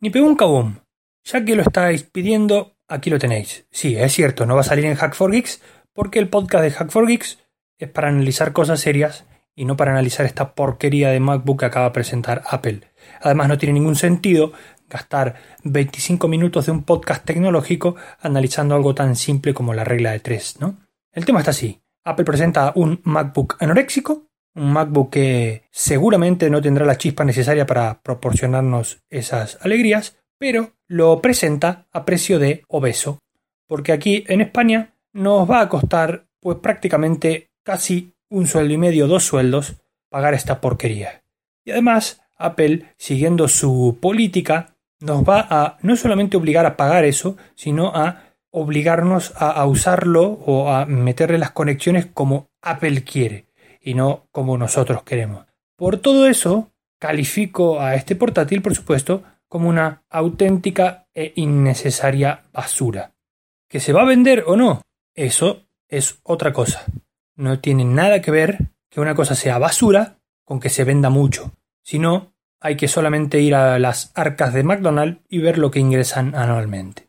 Ni pegó un cabum. Ya que lo estáis pidiendo, aquí lo tenéis. Sí, es cierto, no va a salir en Hack for Geeks porque el podcast de Hack for Geeks es para analizar cosas serias y no para analizar esta porquería de MacBook que acaba de presentar Apple. Además no tiene ningún sentido gastar 25 minutos de un podcast tecnológico analizando algo tan simple como la regla de 3, ¿no? El tema está así. Apple presenta un MacBook anoréxico, un MacBook que seguramente no tendrá la chispa necesaria para proporcionarnos esas alegrías, pero lo presenta a precio de obeso, porque aquí en España nos va a costar pues prácticamente casi un sueldo y medio, dos sueldos, pagar esta porquería. Y además, Apple, siguiendo su política, nos va a no solamente obligar a pagar eso, sino a obligarnos a, usarlo o a meterle las conexiones como Apple quiere y no como nosotros queremos. Por todo eso, califico a este portátil, por supuesto, como una auténtica e innecesaria basura. ¿Que se va a vender o no? Eso es otra cosa. No tiene nada que ver que una cosa sea basura con que se venda mucho. Si no, hay que solamente ir a las arcas de McDonald's y ver lo que ingresan anualmente.